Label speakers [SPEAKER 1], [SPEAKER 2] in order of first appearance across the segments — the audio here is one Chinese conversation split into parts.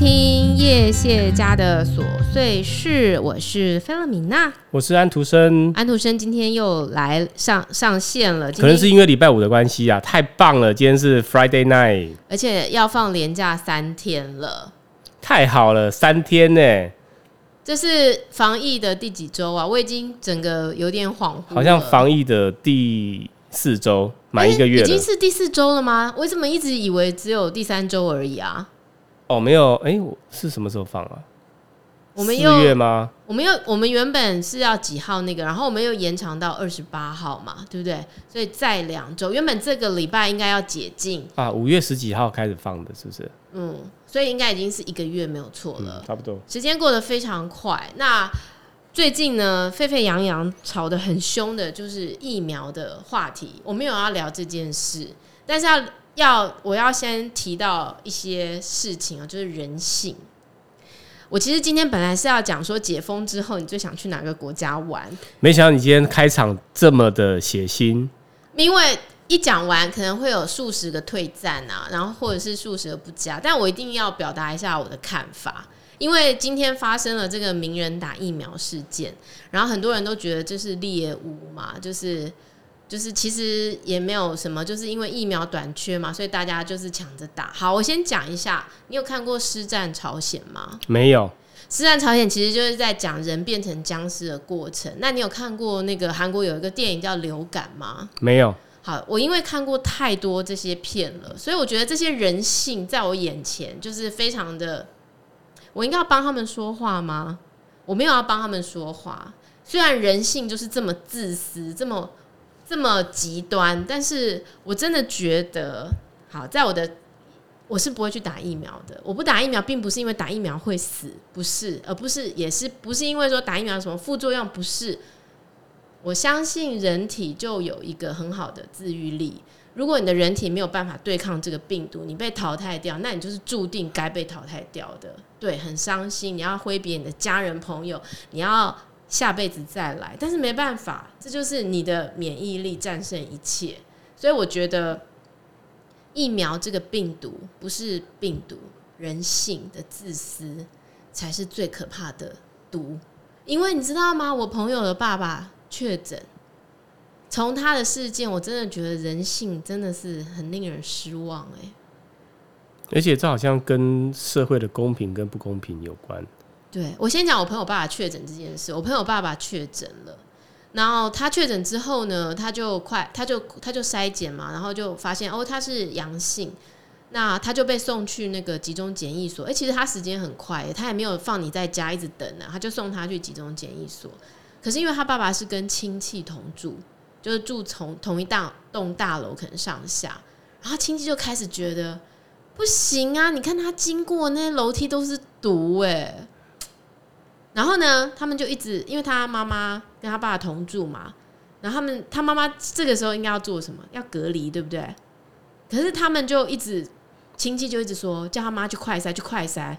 [SPEAKER 1] 听叶谢家的琐碎事，我是菲勒米娜，
[SPEAKER 2] 我是安徒生。
[SPEAKER 1] 安徒生今天又来上上线了，
[SPEAKER 2] 可能是因为礼拜五的关系啊，太棒了！今天是 Friday night，
[SPEAKER 1] 而且要放连假三天了，
[SPEAKER 2] 太好了，三天呢。
[SPEAKER 1] 这是防疫的第几周啊？我已经整个有点恍惚，
[SPEAKER 2] 好像防疫的第四周，满一个月了，
[SPEAKER 1] 已经是第四周了吗？我怎么一直以为只有第三周而已啊？
[SPEAKER 2] 哦，没有，哎、欸，我是什么时候放啊？
[SPEAKER 1] 我们四
[SPEAKER 2] 月吗？
[SPEAKER 1] 我们又我们原本是要几号那个，然后我们又延长到二十八号嘛，对不对？所以再两周，原本这个礼拜应该要解禁
[SPEAKER 2] 啊，五月十几号开始放的，是不是？
[SPEAKER 1] 嗯，所以应该已经是一个月没有错了，
[SPEAKER 2] 嗯，差不多。
[SPEAKER 1] 时间过得非常快。那最近呢，沸沸扬扬吵得很凶的就是疫苗的话题，我们有要聊这件事，但是要。要我要先提到一些事情啊，就是人性。我其实今天本来是要讲说解封之后你最想去哪个国家玩，
[SPEAKER 2] 没想到你今天开场这么的血腥。
[SPEAKER 1] 因为一讲完可能会有数十个退赞啊，然后或者是数十个不加，但我一定要表达一下我的看法。因为今天发生了这个名人打疫苗事件，然后很多人都觉得这是猎物嘛，就是。就是其实也没有什么，就是因为疫苗短缺嘛，所以大家就是抢着打。好，我先讲一下，你有看过《尸战朝鲜》吗？
[SPEAKER 2] 没有，《
[SPEAKER 1] 尸战朝鲜》其实就是在讲人变成僵尸的过程。那你有看过那个韩国有一个电影叫《流感》吗？
[SPEAKER 2] 没有。
[SPEAKER 1] 好，我因为看过太多这些片了，所以我觉得这些人性在我眼前就是非常的。我应该要帮他们说话吗？我没有要帮他们说话。虽然人性就是这么自私，这么。这么极端，但是我真的觉得，好，在我的我是不会去打疫苗的。我不打疫苗，并不是因为打疫苗会死，不是，而不是也是不是因为说打疫苗有什么副作用，不是。我相信人体就有一个很好的自愈力。如果你的人体没有办法对抗这个病毒，你被淘汰掉，那你就是注定该被淘汰掉的。对，很伤心，你要挥别你的家人朋友，你要。下辈子再来，但是没办法，这就是你的免疫力战胜一切。所以我觉得疫苗这个病毒不是病毒，人性的自私才是最可怕的毒。因为你知道吗？我朋友的爸爸确诊，从他的事件，我真的觉得人性真的是很令人失望哎。
[SPEAKER 2] 而且这好像跟社会的公平跟不公平有关。
[SPEAKER 1] 对，我先讲我朋友爸爸确诊这件事。我朋友爸爸确诊了，然后他确诊之后呢，他就快，他就他就筛检嘛，然后就发现哦，他是阳性，那他就被送去那个集中检疫所。哎，其实他时间很快，他也没有放你在家一直等呢，他就送他去集中检疫所。可是因为他爸爸是跟亲戚同住，就是住同同一栋栋大楼，可能上下，然后亲戚就开始觉得不行啊，你看他经过那些楼梯都是毒哎。然后呢，他们就一直，因为他妈妈跟他爸同住嘛，然后他们他妈妈这个时候应该要做什么？要隔离，对不对？可是他们就一直亲戚就一直说，叫他妈去快筛，去快筛。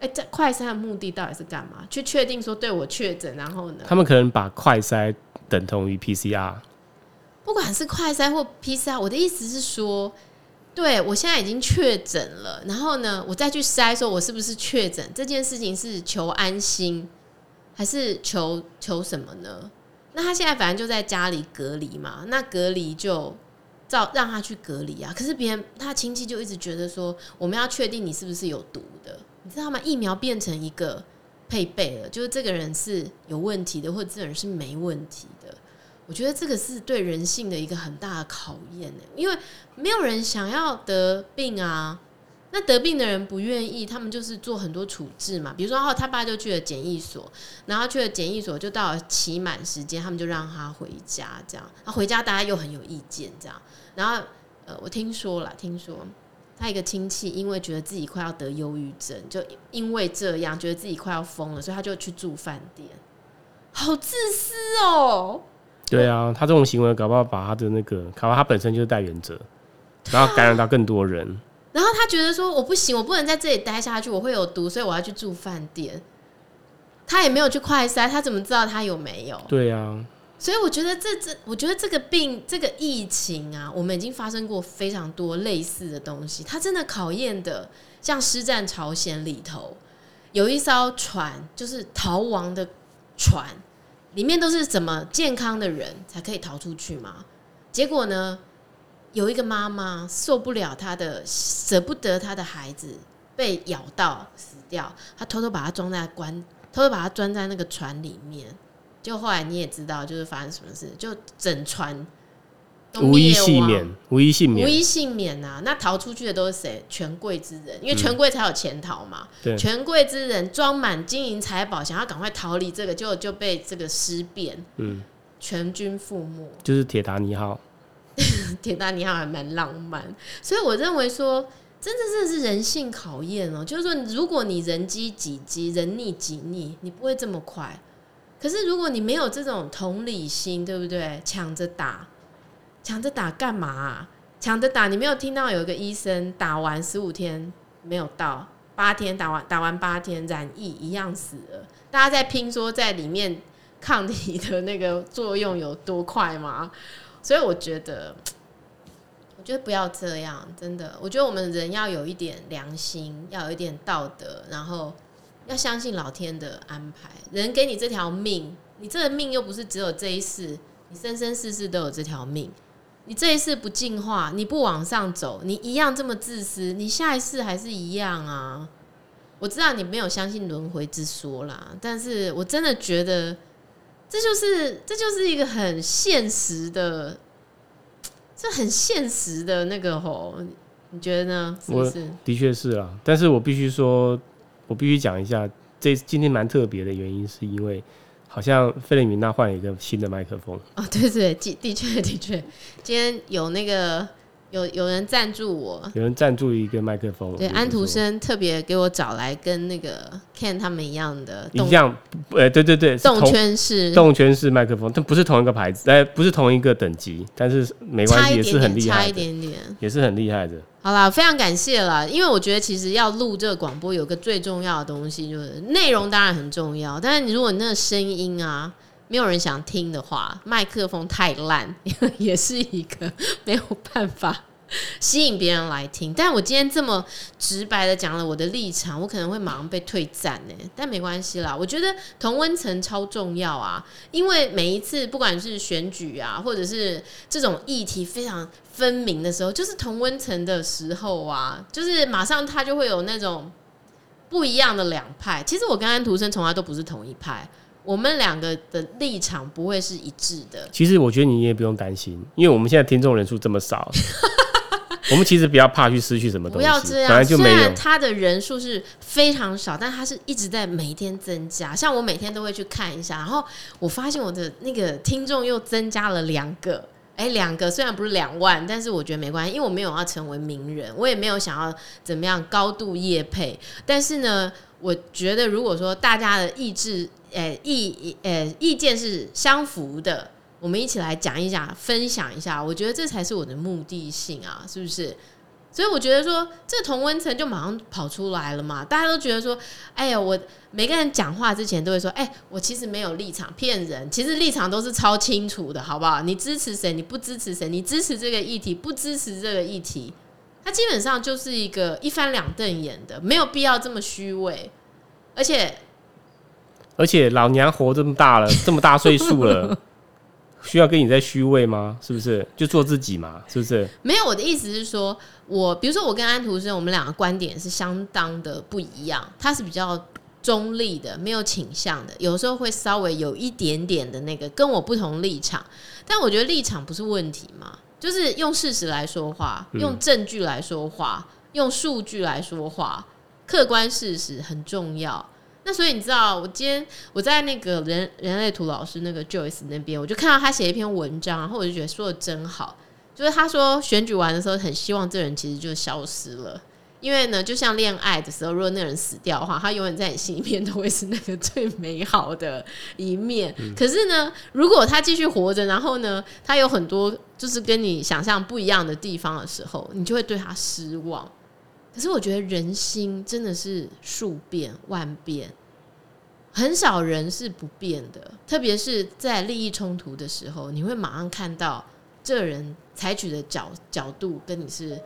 [SPEAKER 1] 哎，这快筛的目的到底是干嘛？去确定说对我确诊，然后呢？
[SPEAKER 2] 他们可能把快筛等同于 PCR，
[SPEAKER 1] 不管是快筛或 PCR，我的意思是说。对，我现在已经确诊了，然后呢，我再去筛，说我是不是确诊？这件事情是求安心，还是求求什么呢？那他现在反正就在家里隔离嘛，那隔离就照让他去隔离啊。可是别人他亲戚就一直觉得说，我们要确定你是不是有毒的，你知道吗？疫苗变成一个配备了，就是这个人是有问题的，或者这个人是没问题的。我觉得这个是对人性的一个很大的考验呢，因为没有人想要得病啊。那得病的人不愿意，他们就是做很多处置嘛。比如说，哦，他爸就去了检疫所，然后去了检疫所，就到了期满时间，他们就让他回家，这样。他回家，大家又很有意见，这样。然后，呃，我听说了，听说他一个亲戚因为觉得自己快要得忧郁症，就因为这样觉得自己快要疯了，所以他就去住饭店。好自私哦。
[SPEAKER 2] 对啊，他这种行为搞不好把他的那个，搞不好他本身就是带原者，然后感染到更多人。
[SPEAKER 1] 然后他觉得说，我不行，我不能在这里待下去，我会有毒，所以我要去住饭店。他也没有去快筛，他怎么知道他有没有？
[SPEAKER 2] 对啊，
[SPEAKER 1] 所以我觉得这这，我觉得这个病，这个疫情啊，我们已经发生过非常多类似的东西，它真的考验的像《师战朝鲜》里头有一艘船，就是逃亡的船，里面都是怎么健康的人才可以逃出去吗？结果呢，有一个妈妈受不了她的，舍不得她的孩子被咬到死掉，她偷偷把它装在关，偷偷把它装在那个船里面。就后来你也知道，就是发生什么事，就整船
[SPEAKER 2] 无一幸免，无一幸免，
[SPEAKER 1] 无一幸免啊！那逃出去的都是谁？权贵之人，因为权贵才有钱逃嘛。对、嗯，权贵之人装满金银财宝，想要赶快逃离这个，就就被这个尸变，嗯，全军覆没。
[SPEAKER 2] 就是铁达尼号，
[SPEAKER 1] 铁达尼号还蛮浪漫，所以我认为说，真的真的是人性考验哦。就是说，如果你人机己机，人逆己逆，你不会这么快。可是如果你没有这种同理心，对不对？抢着打，抢着打干嘛？抢着打，你没有听到有一个医生打完十五天没有到，八天打完打完八天染疫一样死了。大家在拼说在里面抗体的那个作用有多快吗？所以我觉得，我觉得不要这样，真的。我觉得我们人要有一点良心，要有一点道德，然后。要相信老天的安排，人给你这条命，你这个命又不是只有这一世，你生生世世都有这条命。你这一次不进化，你不往上走，你一样这么自私，你下一次还是一样啊。我知道你没有相信轮回之说啦，但是我真的觉得这就是这就是一个很现实的，这很现实的那个吼，你觉得呢？是不是？
[SPEAKER 2] 的确是啊，但是我必须说。我必须讲一下，这今天蛮特别的原因，是因为好像费利米娜换了一个新的麦克风。
[SPEAKER 1] 哦，对对，的确的确，今天有那个。有有人赞助我，
[SPEAKER 2] 有人赞助一个麦克风。
[SPEAKER 1] 对，安徒生特别给我找来跟那个 Ken 他们一样的，
[SPEAKER 2] 一样，呃，对对对，
[SPEAKER 1] 动圈式
[SPEAKER 2] 动圈式麦克风，但不是同一个牌子，哎，不是同一个等级，但是没关系，也是很厉害，
[SPEAKER 1] 差一点点，
[SPEAKER 2] 也是很厉害的。
[SPEAKER 1] 好啦，非常感谢了，因为我觉得其实要录这个广播，有个最重要的东西就是内容，当然很重要，但是你如果你那个声音啊。没有人想听的话，麦克风太烂，也是一个没有办法吸引别人来听。但我今天这么直白的讲了我的立场，我可能会马上被退赞呢。但没关系啦，我觉得同温层超重要啊，因为每一次不管是选举啊，或者是这种议题非常分明的时候，就是同温层的时候啊，就是马上他就会有那种不一样的两派。其实我跟安徒生从来都不是同一派。我们两个的立场不会是一致的。
[SPEAKER 2] 其实我觉得你也不用担心，因为我们现在听众人数这么少，我们其实不要怕去失去什么东西。不
[SPEAKER 1] 要这样，本来就没有。虽然他的人数是非常少，但他是一直在每天增加。像我每天都会去看一下，然后我发现我的那个听众又增加了两个。哎，两个虽然不是两万，但是我觉得没关系，因为我没有要成为名人，我也没有想要怎么样高度业配。但是呢，我觉得如果说大家的意志。诶，意诶意见是相符的，我们一起来讲一讲，分享一下，我觉得这才是我的目的性啊，是不是？所以我觉得说，这同温层就马上跑出来了嘛，大家都觉得说，哎呀，我每个人讲话之前都会说，哎，我其实没有立场，骗人，其实立场都是超清楚的，好不好？你支持谁，你不支持谁，你支持这个议题，不支持这个议题，它基本上就是一个一翻两瞪眼的，没有必要这么虚伪，而且。
[SPEAKER 2] 而且老娘活这么大了，这么大岁数了，需要跟你在虚位吗？是不是？就做自己嘛，是不是？
[SPEAKER 1] 没有，我的意思是说，我比如说我跟安徒生，我们两个观点是相当的不一样。他是比较中立的，没有倾向的，有时候会稍微有一点点的那个跟我不同立场。但我觉得立场不是问题嘛，就是用事实来说话，用证据来说话，嗯、用数据来说话，客观事实很重要。那所以你知道，我今天我在那个人人类图老师那个 Joyce 那边，我就看到他写一篇文章，然后我就觉得说的真好。就是他说选举完的时候，很希望这人其实就消失了，因为呢，就像恋爱的时候，如果那个人死掉的话，他永远在你心里面都会是那个最美好的一面。嗯。可是呢，如果他继续活着，然后呢，他有很多就是跟你想象不一样的地方的时候，你就会对他失望。可是我觉得人心真的是数变万变，很少人是不变的。特别是在利益冲突的时候，你会马上看到这人采取的角角度跟你是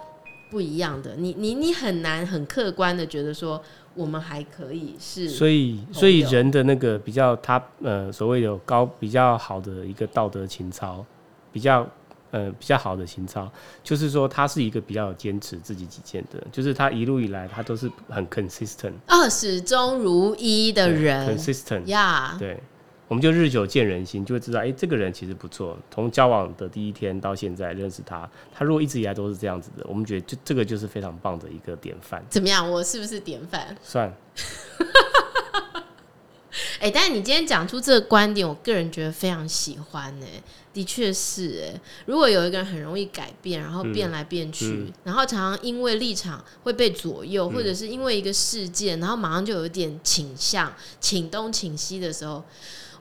[SPEAKER 1] 不一样的。你你你很难很客观的觉得说我们还可以是。
[SPEAKER 2] 所以所以人的那个比较他呃所谓有高比较好的一个道德情操，比较。呃，比较好的情操，就是说他是一个比较有坚持自己己见的，就是他一路以来他都是很 consistent，
[SPEAKER 1] 啊，始终如一的人
[SPEAKER 2] ，consistent，
[SPEAKER 1] 呀，
[SPEAKER 2] 对，我们就日久见人心，就会知道，哎、欸，这个人其实不错。从交往的第一天到现在认识他，他如果一直以来都是这样子的，我们觉得就这个就是非常棒的一个典范。
[SPEAKER 1] 怎么样？我是不是典范？
[SPEAKER 2] 算。
[SPEAKER 1] 哎、欸，但是你今天讲出这个观点，我个人觉得非常喜欢呢。的确是哎，如果有一个人很容易改变，然后变来变去，嗯嗯、然后常常因为立场会被左右，嗯、或者是因为一个事件，然后马上就有一点倾向，请东请西的时候，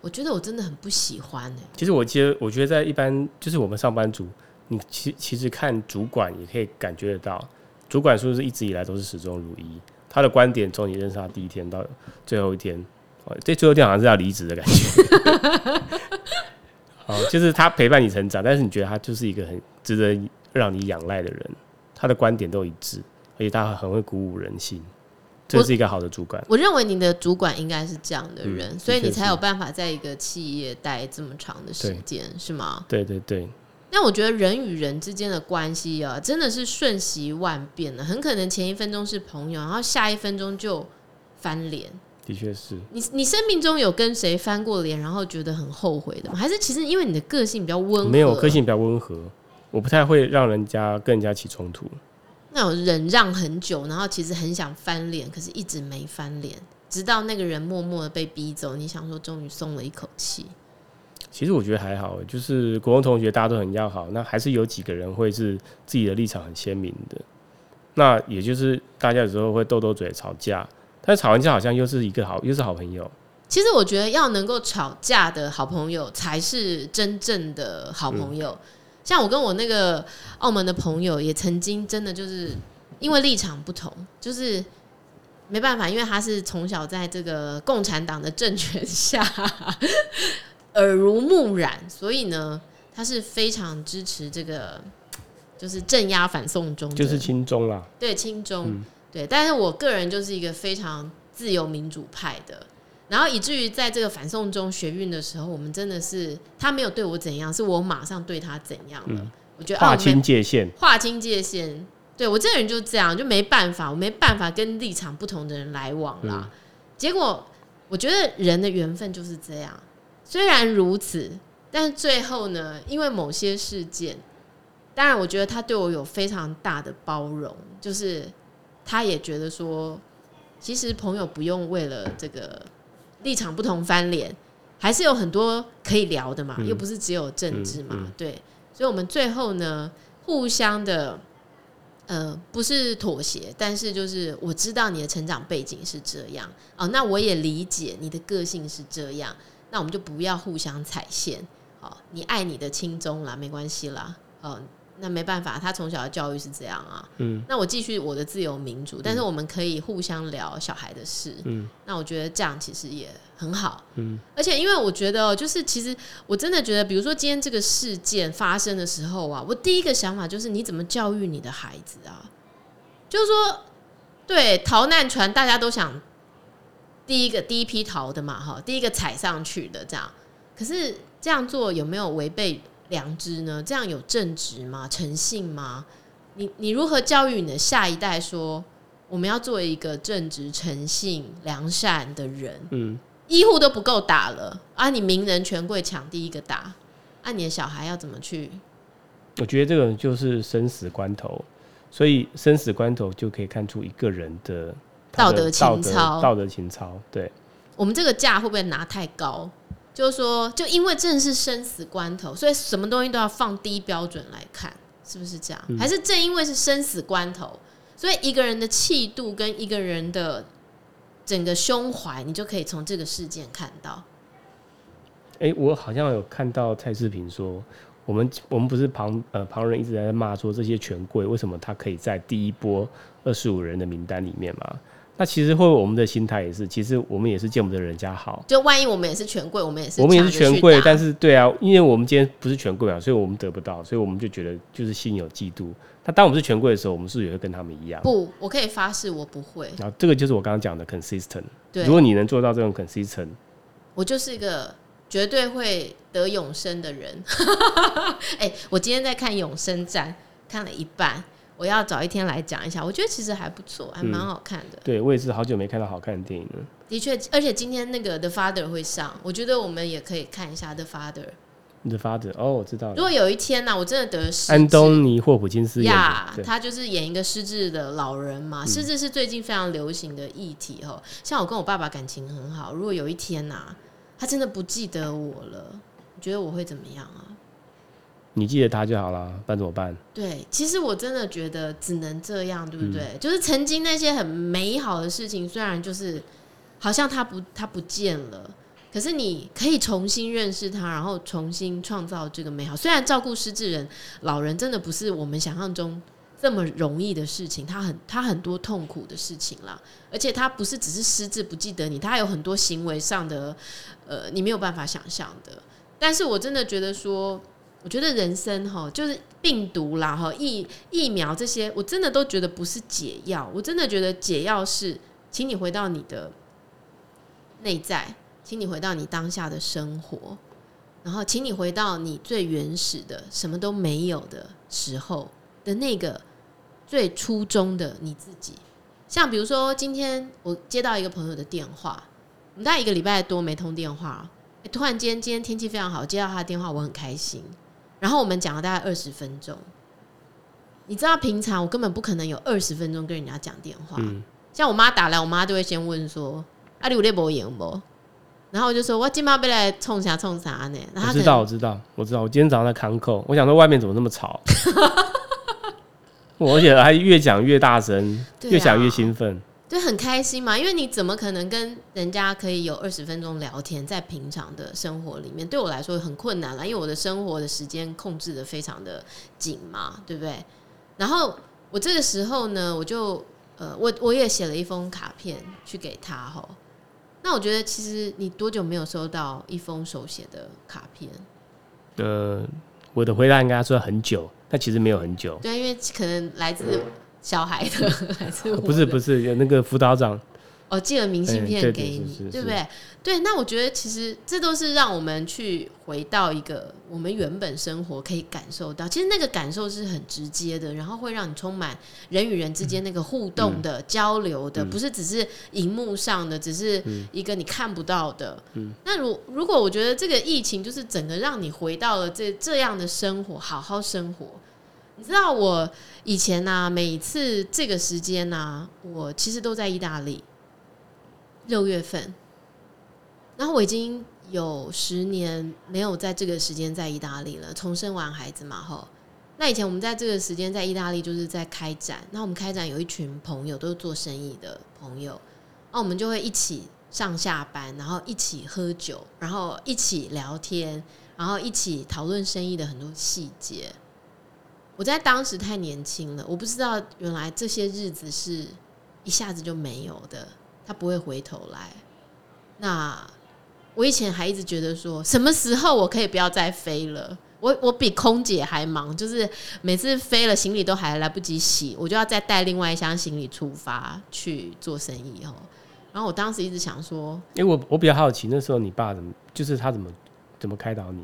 [SPEAKER 1] 我觉得我真的很不喜欢哎。
[SPEAKER 2] 其实我觉得，我觉得在一般就是我们上班族，你其其实看主管也可以感觉得到，主管是不是一直以来都是始终如一？他的观点从你认识他第一天到最后一天，这最后一天好像是要离职的感觉。哦，就是他陪伴你成长，但是你觉得他就是一个很值得让你仰赖的人，他的观点都一致，而且他很会鼓舞人心，这是一个好的主管。
[SPEAKER 1] 我，我认为你的主管应该是这样的人，嗯、所以你才有办法在一个企业待这么长的时间，是吗？
[SPEAKER 2] 对对对。
[SPEAKER 1] 那我觉得人与人之间的关系啊，真的是瞬息万变的，很可能前一分钟是朋友，然后下一分钟就翻脸。
[SPEAKER 2] 的确是
[SPEAKER 1] 你，你生命中有跟谁翻过脸，然后觉得很后悔的吗？还是其实因为你的个性比较温和？
[SPEAKER 2] 没有，个性比较温和，我不太会让人家跟人家起冲突。
[SPEAKER 1] 那我忍让很久，然后其实很想翻脸，可是一直没翻脸，直到那个人默默的被逼走，你想说终于松了一口气。
[SPEAKER 2] 其实我觉得还好，就是国中同学大家都很要好，那还是有几个人会是自己的立场很鲜明的。那也就是大家有时候会斗斗嘴、吵架。但是吵完架好像又是一个好，又是好朋友。
[SPEAKER 1] 其实我觉得要能够吵架的好朋友才是真正的好朋友。嗯、像我跟我那个澳门的朋友，也曾经真的就是因为立场不同，就是没办法，因为他是从小在这个共产党的政权下 耳濡目染，所以呢，他是非常支持这个就是镇压反送中，
[SPEAKER 2] 就是亲中啦。
[SPEAKER 1] 对，亲中。嗯对，但是我个人就是一个非常自由民主派的，然后以至于在这个反送中学运的时候，我们真的是他没有对我怎样，是我马上对他怎样了。嗯、我觉得
[SPEAKER 2] 划清界限，
[SPEAKER 1] 划清界限。对，我这个人就这样，就没办法，我没办法跟立场不同的人来往啦。嗯、结果我觉得人的缘分就是这样，虽然如此，但是最后呢，因为某些事件，当然我觉得他对我有非常大的包容，就是。他也觉得说，其实朋友不用为了这个立场不同翻脸，还是有很多可以聊的嘛，嗯、又不是只有政治嘛，嗯嗯、对。所以，我们最后呢，互相的，呃，不是妥协，但是就是我知道你的成长背景是这样，哦，那我也理解你的个性是这样，那我们就不要互相踩线，好，你爱你的亲中啦，没关系啦，哦。那没办法，他从小的教育是这样啊。嗯，那我继续我的自由民主，但是我们可以互相聊小孩的事。嗯，那我觉得这样其实也很好。嗯，而且因为我觉得，就是其实我真的觉得，比如说今天这个事件发生的时候啊，我第一个想法就是你怎么教育你的孩子啊？就是说，对，逃难船大家都想第一个第一批逃的嘛，哈，第一个踩上去的这样。可是这样做有没有违背良知呢？这样有正直吗？诚信吗？你你如何教育你的下一代说我们要做一个正直、诚信、良善的人？嗯，医护都不够打了啊！你名人权贵抢第一个打，啊，你的小孩要怎么去？
[SPEAKER 2] 我觉得这个就是生死关头，所以生死关头就可以看出一个人的，的
[SPEAKER 1] 道德情操。
[SPEAKER 2] 道德情操，对。
[SPEAKER 1] 我们这个价会不会拿太高？就是说，就因为正是生死关头，所以什么东西都要放低标准来看，是不是这样？嗯、还是正因为是生死关头，所以一个人的气度跟一个人的整个胸怀，你就可以从这个事件看到。
[SPEAKER 2] 哎、欸，我好像有看到蔡志平说，我们我们不是旁呃旁人一直在骂说这些权贵为什么他可以在第一波二十五人的名单里面嘛？那其实会我们的心态也是，其实我们也是见不得人家好。
[SPEAKER 1] 就万一我们也是权贵，我们也是，
[SPEAKER 2] 我们也是权贵，但是对啊，因为我们今天不是权贵啊，所以我们得不到，所以我们就觉得就是心有嫉妒。那当我们是权贵的时候，我们是不是也会跟他们一样？
[SPEAKER 1] 不，我可以发誓我不会。
[SPEAKER 2] 然后这个就是我刚刚讲的 consistent。
[SPEAKER 1] 对，
[SPEAKER 2] 如果你能做到这种 consistent，
[SPEAKER 1] 我就是一个绝对会得永生的人。哎、欸，我今天在看《永生战》，看了一半。我要找一天来讲一下，我觉得其实还不错，还蛮好看的。
[SPEAKER 2] 嗯、对，我也是好久没看到好看的电影了。
[SPEAKER 1] 的确，而且今天那个《The Father》会上，我觉得我们也可以看一下《The Father》。
[SPEAKER 2] The Father，哦，我知道了。
[SPEAKER 1] 如果有一天呢、啊，我真的得失，
[SPEAKER 2] 安东尼霍普金斯
[SPEAKER 1] 呀，yeah, 他就是演一个失智的老人嘛。失智是最近非常流行的议题哈。像我跟我爸爸感情很好，如果有一天呐、啊，他真的不记得我了，你觉得我会怎么样啊？
[SPEAKER 2] 你记得他就好了，办怎么办？
[SPEAKER 1] 对，其实我真的觉得只能这样，对不对？嗯、就是曾经那些很美好的事情，虽然就是好像他不他不见了，可是你可以重新认识他，然后重新创造这个美好。虽然照顾失智人老人真的不是我们想象中这么容易的事情，他很他很多痛苦的事情啦，而且他不是只是失智不记得你，他有很多行为上的呃你没有办法想象的。但是我真的觉得说。我觉得人生哈，就是病毒啦哈，疫疫苗这些，我真的都觉得不是解药。我真的觉得解药是，请你回到你的内在，请你回到你当下的生活，然后请你回到你最原始的什么都没有的时候的那个最初衷的你自己。像比如说，今天我接到一个朋友的电话，我们大概一个礼拜多没通电话，突然间今天天气非常好，接到他的电话，我很开心。然后我们讲了大概二十分钟，你知道平常我根本不可能有二十分钟跟人家讲电话。嗯、像我妈打来，我妈就会先问说：“啊，你有在播音不？”然后我就说：“我今晚要来冲啥冲啥呢？”我
[SPEAKER 2] 知道，我知道，我知道。我今天早上在康扣，我想说外面怎么那么吵，我而且还越讲越大声，越讲越兴奋。
[SPEAKER 1] 就很开心嘛，因为你怎么可能跟人家可以有二十分钟聊天，在平常的生活里面，对我来说很困难了，因为我的生活的时间控制的非常的紧嘛，对不对？然后我这个时候呢，我就呃，我我也写了一封卡片去给他哈。那我觉得，其实你多久没有收到一封手写的卡片？
[SPEAKER 2] 呃，我的回答应该说很久，但其实没有很久。
[SPEAKER 1] 对，因为可能来自。小孩的 还是
[SPEAKER 2] 不是不是有那个辅导长。
[SPEAKER 1] 哦，寄了明信片给你，对不对？对，那我觉得其实这都是让我们去回到一个我们原本生活可以感受到，其实那个感受是很直接的，然后会让你充满人与人之间那个互动的、交流的，不是只是荧幕上的，只是一个你看不到的。那如如果我觉得这个疫情就是整个让你回到了这这样的生活，好好生活。你知道我以前呢、每次这个时间呢、我其实都在意大利。六月份，然后我已经有十年没有在这个时间在意大利了。从生完孩子嘛，吼。那以前我们在这个时间在意大利，就是在开展。那我们开展有一群朋友，都是做生意的朋友，那我们就会一起上下班，然后一起喝酒，然后一起聊天，然后一起讨论生意的很多细节。我在当时太年轻了，我不知道原来这些日子是一下子就没有的，他不会回头来。那我以前还一直觉得说，什么时候我可以不要再飞了？我我比空姐还忙，就是每次飞了行李都还来不及洗，我就要再带另外一箱行李出发去做生意哦。然后我当时一直想说，
[SPEAKER 2] 因为我我比较好奇，那时候你爸怎么，就是他怎么怎么开导你？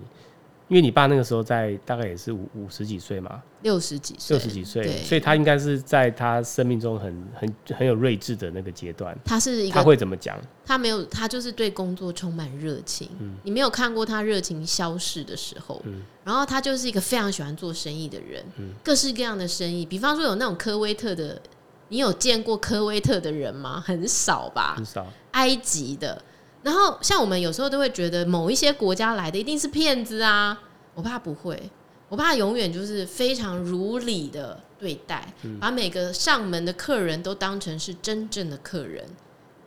[SPEAKER 2] 因为你爸那个时候在大概也是五五十几岁嘛，
[SPEAKER 1] 六十几岁，
[SPEAKER 2] 六十几岁，所以他应该是在他生命中很很很有睿智的那个阶段。
[SPEAKER 1] 他是一个，
[SPEAKER 2] 他会怎么讲？
[SPEAKER 1] 他没有，他就是对工作充满热情。嗯，你没有看过他热情消逝的时候。嗯，然后他就是一个非常喜欢做生意的人。嗯，各式各样的生意，比方说有那种科威特的，你有见过科威特的人吗？很少吧，
[SPEAKER 2] 很少。
[SPEAKER 1] 埃及的。然后，像我们有时候都会觉得某一些国家来的一定是骗子啊。我怕不会，我怕永远就是非常如理的对待，把每个上门的客人都当成是真正的客人。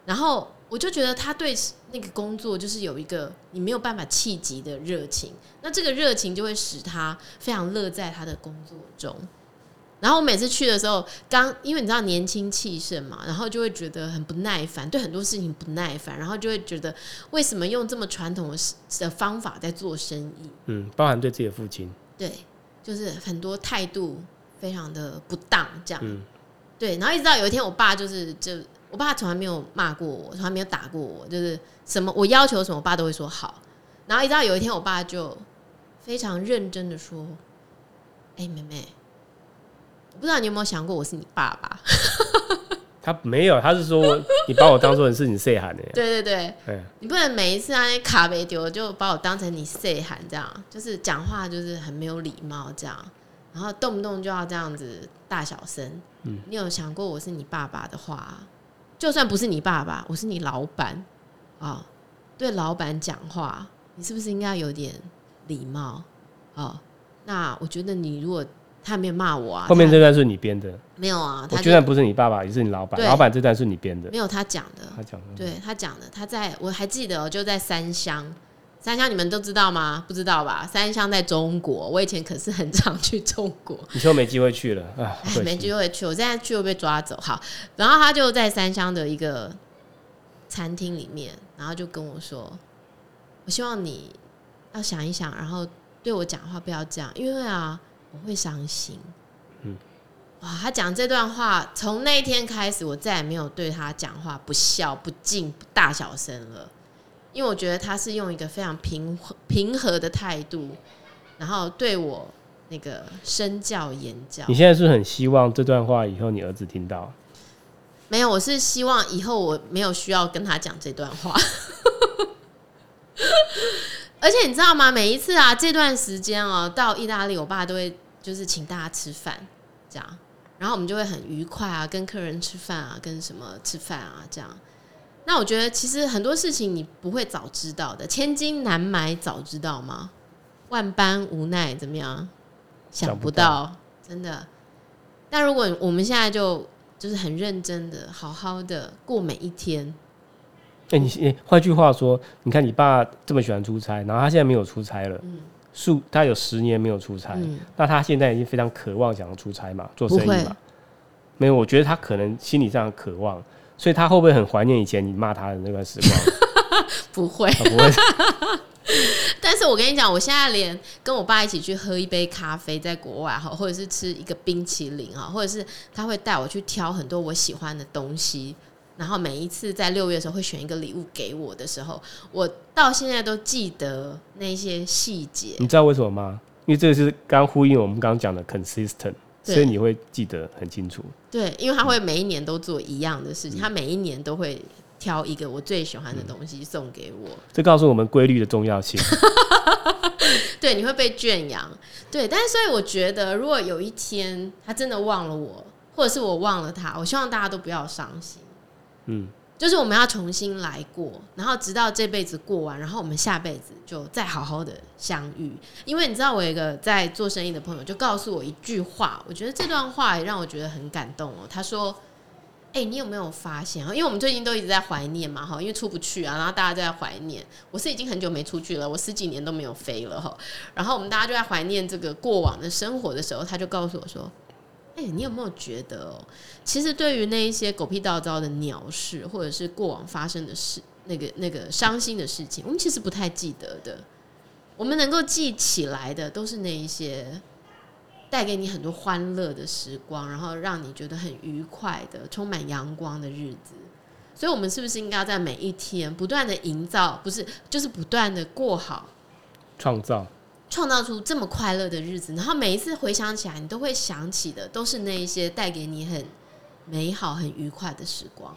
[SPEAKER 1] 然后我就觉得他对那个工作就是有一个你没有办法企及的热情。那这个热情就会使他非常乐在他的工作中。然后我每次去的时候，刚因为你知道年轻气盛嘛，然后就会觉得很不耐烦，对很多事情不耐烦，然后就会觉得为什么用这么传统的的方法在做生意？
[SPEAKER 2] 嗯，包含对自己的父亲，
[SPEAKER 1] 对，就是很多态度非常的不当，这样。
[SPEAKER 2] 嗯，
[SPEAKER 1] 对，然后一直到有一天，我爸就是就我爸从来没有骂过我，从来没有打过我，就是什么我要求什么，我爸都会说好。然后一直到有一天，我爸就非常认真的说：“哎、欸，妹妹。”不知道你有没有想过，我是你爸爸？
[SPEAKER 2] 他没有，他是说你把我当做是你细汉的。
[SPEAKER 1] 对对对，你不能每一次啊卡没丢就把我当成你细汉这样，就是讲话就是很没有礼貌这样，然后动不动就要这样子大小声。嗯，你有想过我是你爸爸的话，就算不是你爸爸，我是你老板啊，对老板讲话，你是不是应该有点礼貌？哦，那我觉得你如果。他没有骂我啊。后
[SPEAKER 2] 面这段是你编的？
[SPEAKER 1] 没有啊。
[SPEAKER 2] 我居然不是你爸爸，也是你老板。老板这段是你编的？
[SPEAKER 1] 没有，他讲的。
[SPEAKER 2] 他讲的。
[SPEAKER 1] 对他讲的，他在我还记得，就在三乡。三乡你们都知道吗？不知道吧？三乡在中国，我以前可是很常去中国。
[SPEAKER 2] 你说没机会去了啊？
[SPEAKER 1] 没机会去，我现在去又被抓走。好，然后他就在三乡的一个餐厅里面，然后就跟我说：“我希望你要想一想，然后对我讲话不要这样，因为啊。”我会伤心，嗯，哇！他讲这段话，从那一天开始，我再也没有对他讲话不笑、不敬、不大小声了，因为我觉得他是用一个非常平和、平和的态度，然后对我那个身教言教。
[SPEAKER 2] 你现在是很希望这段话以后你儿子听到？
[SPEAKER 1] 没有，我是希望以后我没有需要跟他讲这段话。而且你知道吗？每一次啊，这段时间哦、喔，到意大利，我爸都会就是请大家吃饭，这样，然后我们就会很愉快啊，跟客人吃饭啊，跟什么吃饭啊，这样。那我觉得其实很多事情你不会早知道的，千金难买早知道吗？万般无奈怎么样？想不到，真的。但如果我们现在就就是很认真的，好好的过每一天。
[SPEAKER 2] 哎、欸，你换句话说，你看你爸这么喜欢出差，然后他现在没有出差了，数、嗯、他有十年没有出差，嗯、那他现在已经非常渴望想要出差嘛，做生意嘛。没有，我觉得他可能心理上渴望，所以他会不会很怀念以前你骂他的那段时光？
[SPEAKER 1] 不会，
[SPEAKER 2] 啊、不会。
[SPEAKER 1] 但是我跟你讲，我现在连跟我爸一起去喝一杯咖啡，在国外哈，或者是吃一个冰淇淋哈，或者是他会带我去挑很多我喜欢的东西。然后每一次在六月的时候会选一个礼物给我的时候，我到现在都记得那些细节。你
[SPEAKER 2] 知道为什么吗？因为这个是刚呼应我们刚刚讲的 consistent，所以你会记得很清楚。
[SPEAKER 1] 对，因为他会每一年都做一样的事情，嗯、他每一年都会挑一个我最喜欢的东西送给我。嗯、这
[SPEAKER 2] 告诉我们规律的重要性。
[SPEAKER 1] 对，你会被圈养。对，但是所以我觉得，如果有一天他真的忘了我，或者是我忘了他，我希望大家都不要伤心。嗯，就是我们要重新来过，然后直到这辈子过完，然后我们下辈子就再好好的相遇。因为你知道，我有一个在做生意的朋友就告诉我一句话，我觉得这段话也让我觉得很感动哦。他说：“哎，你有没有发现？因为我们最近都一直在怀念嘛，哈，因为出不去啊，然后大家都在怀念。我是已经很久没出去了，我十几年都没有飞了哈。然后我们大家就在怀念这个过往的生活的时候，他就告诉我说。”哎、你有没有觉得？其实对于那一些狗屁倒灶的鸟事，或者是过往发生的事，那个那个伤心的事情，我们其实不太记得的。我们能够记起来的，都是那一些带给你很多欢乐的时光，然后让你觉得很愉快的、充满阳光的日子。所以，我们是不是应该在每一天不断的营造，不是就是不断的过好，
[SPEAKER 2] 创造。
[SPEAKER 1] 创造出这么快乐的日子，然后每一次回想起来，你都会想起的都是那一些带给你很美好、很愉快的时光。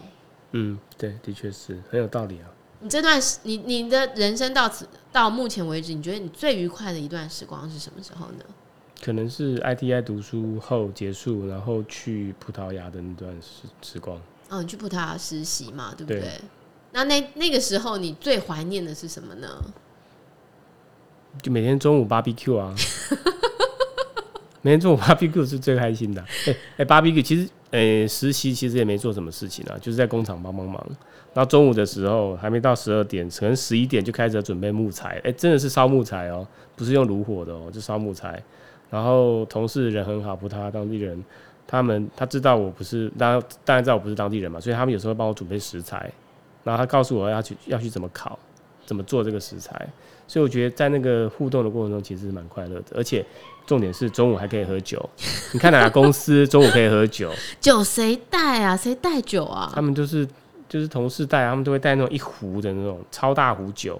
[SPEAKER 2] 嗯，对，的确是很有道理啊。
[SPEAKER 1] 你这段时，你你的人生到此到目前为止，你觉得你最愉快的一段时光是什么时候呢？
[SPEAKER 2] 可能是 ITI 读书后结束，然后去葡萄牙的那段时时光。
[SPEAKER 1] 哦，你去葡萄牙实习嘛，对不对？对。那那那个时候，你最怀念的是什么呢？
[SPEAKER 2] 就每天中午 barbecue 啊，每天中午 barbecue 是最开心的。哎哎，barbecue 其实，哎、欸，实习其实也没做什么事情啊，就是在工厂帮帮忙。然后中午的时候还没到十二点，可能十一点就开始准备木材。哎、真的是烧木材哦，不是用炉火的哦，就烧木材。然后同事人很好，葡萄牙当地人，他们他知道我不是，当然当然知道我不是当地人嘛，所以他们有时候帮我准备食材，然后他告诉我要去要去怎么烤，怎么做这个食材，所以我觉得在那个互动的过程中其实是蛮快乐的，而且重点是中午还可以喝酒。你看哪个公司中午可以喝酒？
[SPEAKER 1] 酒谁带啊？谁带酒啊？
[SPEAKER 2] 他们就是就是同事带，他们都会带那种一壶的那种超大壶酒。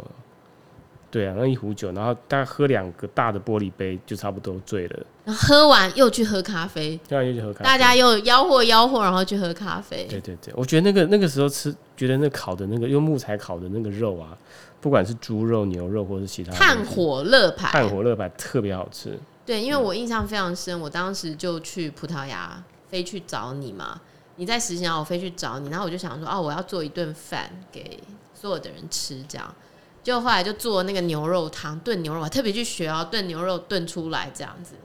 [SPEAKER 2] 对啊，那一壶酒，然后大概喝两个大的玻璃杯就差不多醉了。
[SPEAKER 1] 然后喝完又去喝咖啡，
[SPEAKER 2] 喝完又去喝咖啡，
[SPEAKER 1] 大家又吆喝吆喝，然后去喝咖啡。
[SPEAKER 2] 对对对，我觉得那个那个时候吃，觉得那烤的那个用木材烤的那个肉啊，不管是猪肉、牛肉或是其他，
[SPEAKER 1] 炭火乐排，
[SPEAKER 2] 炭火乐排特别好吃。
[SPEAKER 1] 对，因为我印象非常深，我当时就去葡萄牙飞去找你嘛，你在实习啊，我飞去找你，然后我就想说，哦，我要做一顿饭给所有的人吃，这样。就后来就做那个牛肉汤，炖牛肉，我特别去学啊，炖牛肉炖出来这样子。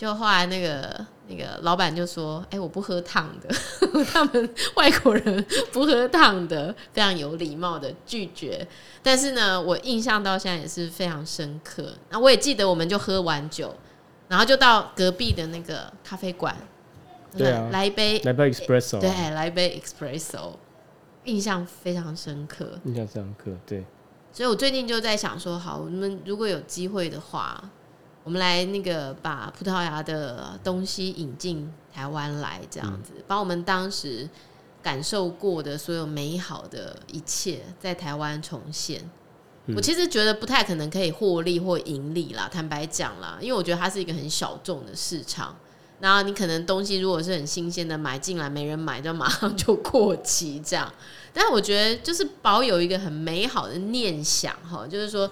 [SPEAKER 1] 就后来那个那个老板就说：“哎、欸，我不喝烫的，他们外国人不喝烫的，非常有礼貌的拒绝。”但是呢，我印象到现在也是非常深刻。那我也记得，我们就喝完酒，然后就到隔壁的那个咖啡馆，
[SPEAKER 2] 对啊，
[SPEAKER 1] 来一杯，
[SPEAKER 2] 来杯 espresso，
[SPEAKER 1] 对，来一杯 espresso，印象非常深刻，
[SPEAKER 2] 印象非常深刻，对。
[SPEAKER 1] 所以我最近就在想说，好，我们如果有机会的话，我们来那个把葡萄牙的东西引进台湾来，这样子，把我们当时感受过的所有美好的一切在台湾重现。我其实觉得不太可能可以获利或盈利啦，坦白讲啦，因为我觉得它是一个很小众的市场。然后你可能东西如果是很新鲜的买进来，没人买，就马上就过期这样。但我觉得就是保有一个很美好的念想哈，就是说，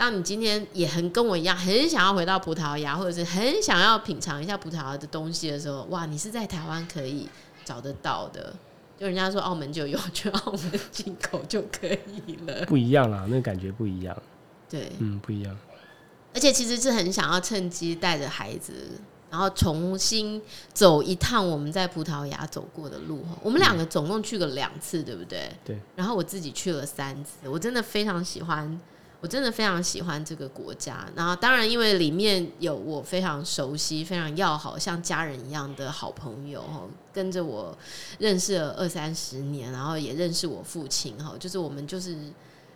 [SPEAKER 1] 当你今天也很跟我一样，很想要回到葡萄牙，或者是很想要品尝一下葡萄牙的东西的时候，哇，你是在台湾可以找得到的。就人家说澳门就有，去澳门进口就可以了。
[SPEAKER 2] 不一样啦，那个感觉不一样。
[SPEAKER 1] 对，
[SPEAKER 2] 嗯，不一样。
[SPEAKER 1] 而且其实是很想要趁机带着孩子。然后重新走一趟我们在葡萄牙走过的路，我们两个总共去了两次，对不对？
[SPEAKER 2] 对。
[SPEAKER 1] 然后我自己去了三次，我真的非常喜欢，我真的非常喜欢这个国家。然后当然，因为里面有我非常熟悉、非常要好、像家人一样的好朋友，跟着我认识了二三十年，然后也认识我父亲，哈，就是我们就是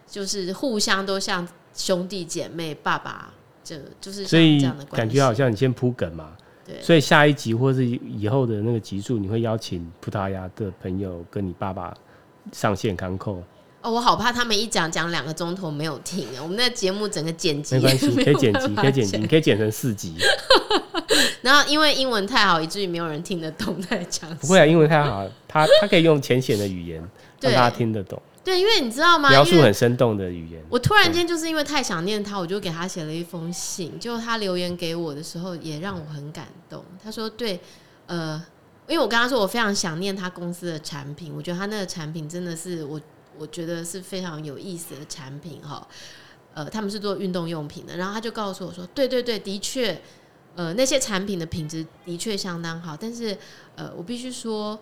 [SPEAKER 1] 就是互相都像兄弟姐妹、爸爸，这就是这样的。
[SPEAKER 2] 感觉好像你先铺梗嘛。
[SPEAKER 1] 对，
[SPEAKER 2] 所以下一集或是以后的那个集数，你会邀请葡萄牙的朋友跟你爸爸上线康扣
[SPEAKER 1] 哦，我好怕他们一讲讲两个钟头没有听，我们那节目整个剪辑
[SPEAKER 2] 没关系，可以剪辑，可以剪辑，你可以剪成四集。
[SPEAKER 1] 然后因为英文太好，以至于没有人听得懂在讲。
[SPEAKER 2] 不会啊，英文太好，他他可以用浅显的语言 让大家听得懂。
[SPEAKER 1] 对，因为你知道吗？
[SPEAKER 2] 描述很生动的语言。
[SPEAKER 1] 我突然间就是因为太想念他，我就给他写了一封信。就他留言给我的时候，也让我很感动。他说：“对，呃，因为我跟他说我非常想念他公司的产品，我觉得他那个产品真的是我我觉得是非常有意思的产品哈。呃，他们是做运动用品的，然后他就告诉我说：对对对，的确，呃，那些产品的品质的确相当好。但是，呃，我必须说，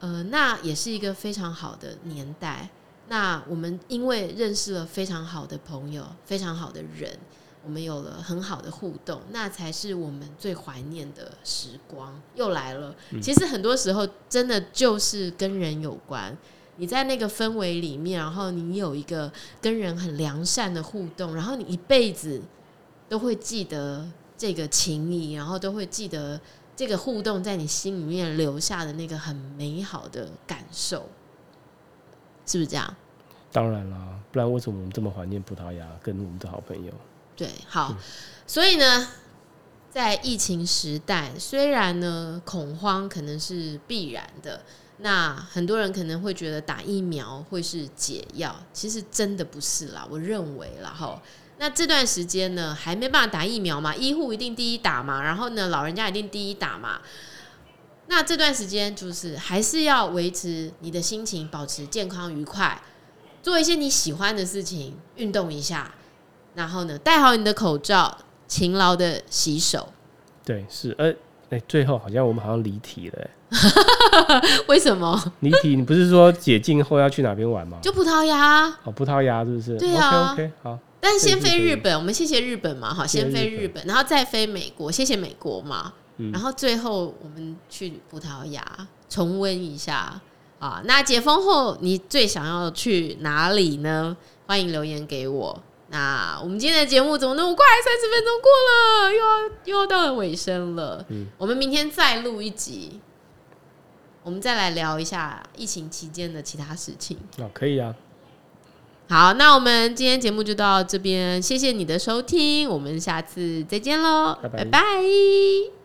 [SPEAKER 1] 呃，那也是一个非常好的年代。”那我们因为认识了非常好的朋友，非常好的人，我们有了很好的互动，那才是我们最怀念的时光又来了。其实很多时候真的就是跟人有关，你在那个氛围里面，然后你有一个跟人很良善的互动，然后你一辈子都会记得这个情谊，然后都会记得这个互动在你心里面留下的那个很美好的感受。是不是这样？
[SPEAKER 2] 当然啦，不然为什么我们这么怀念葡萄牙跟我们的好朋友？
[SPEAKER 1] 对，好，嗯、所以呢，在疫情时代，虽然呢恐慌可能是必然的，那很多人可能会觉得打疫苗会是解药，其实真的不是啦。我认为啦，哈，那这段时间呢还没办法打疫苗嘛，医护一定第一打嘛，然后呢老人家一定第一打嘛。那这段时间就是还是要维持你的心情，保持健康愉快，做一些你喜欢的事情，运动一下，然后呢，戴好你的口罩，勤劳的洗手。
[SPEAKER 2] 对，是，呃，哎，最后好像我们好像离题了，
[SPEAKER 1] 为什么？
[SPEAKER 2] 离题？你不是说解禁后要去哪边玩吗？
[SPEAKER 1] 就葡萄牙。
[SPEAKER 2] 哦，葡萄牙是不是？
[SPEAKER 1] 对啊。
[SPEAKER 2] OK OK，好。
[SPEAKER 1] 但先飞日本，我们谢谢日本嘛，好，先飞日本，然后再飞美国，谢谢美国嘛，嗯、然后最后我们去葡萄牙重温一下啊。那解封后你最想要去哪里呢？欢迎留言给我。那我们今天的节目怎么那么快？三十分钟过了，又要又要到了尾声了。嗯，我们明天再录一集，我们再来聊一下疫情期间的其他事情。
[SPEAKER 2] 哦，可以啊。
[SPEAKER 1] 好，那我们今天节目就到这边，谢谢你的收听，我们下次再见喽，拜拜。拜拜。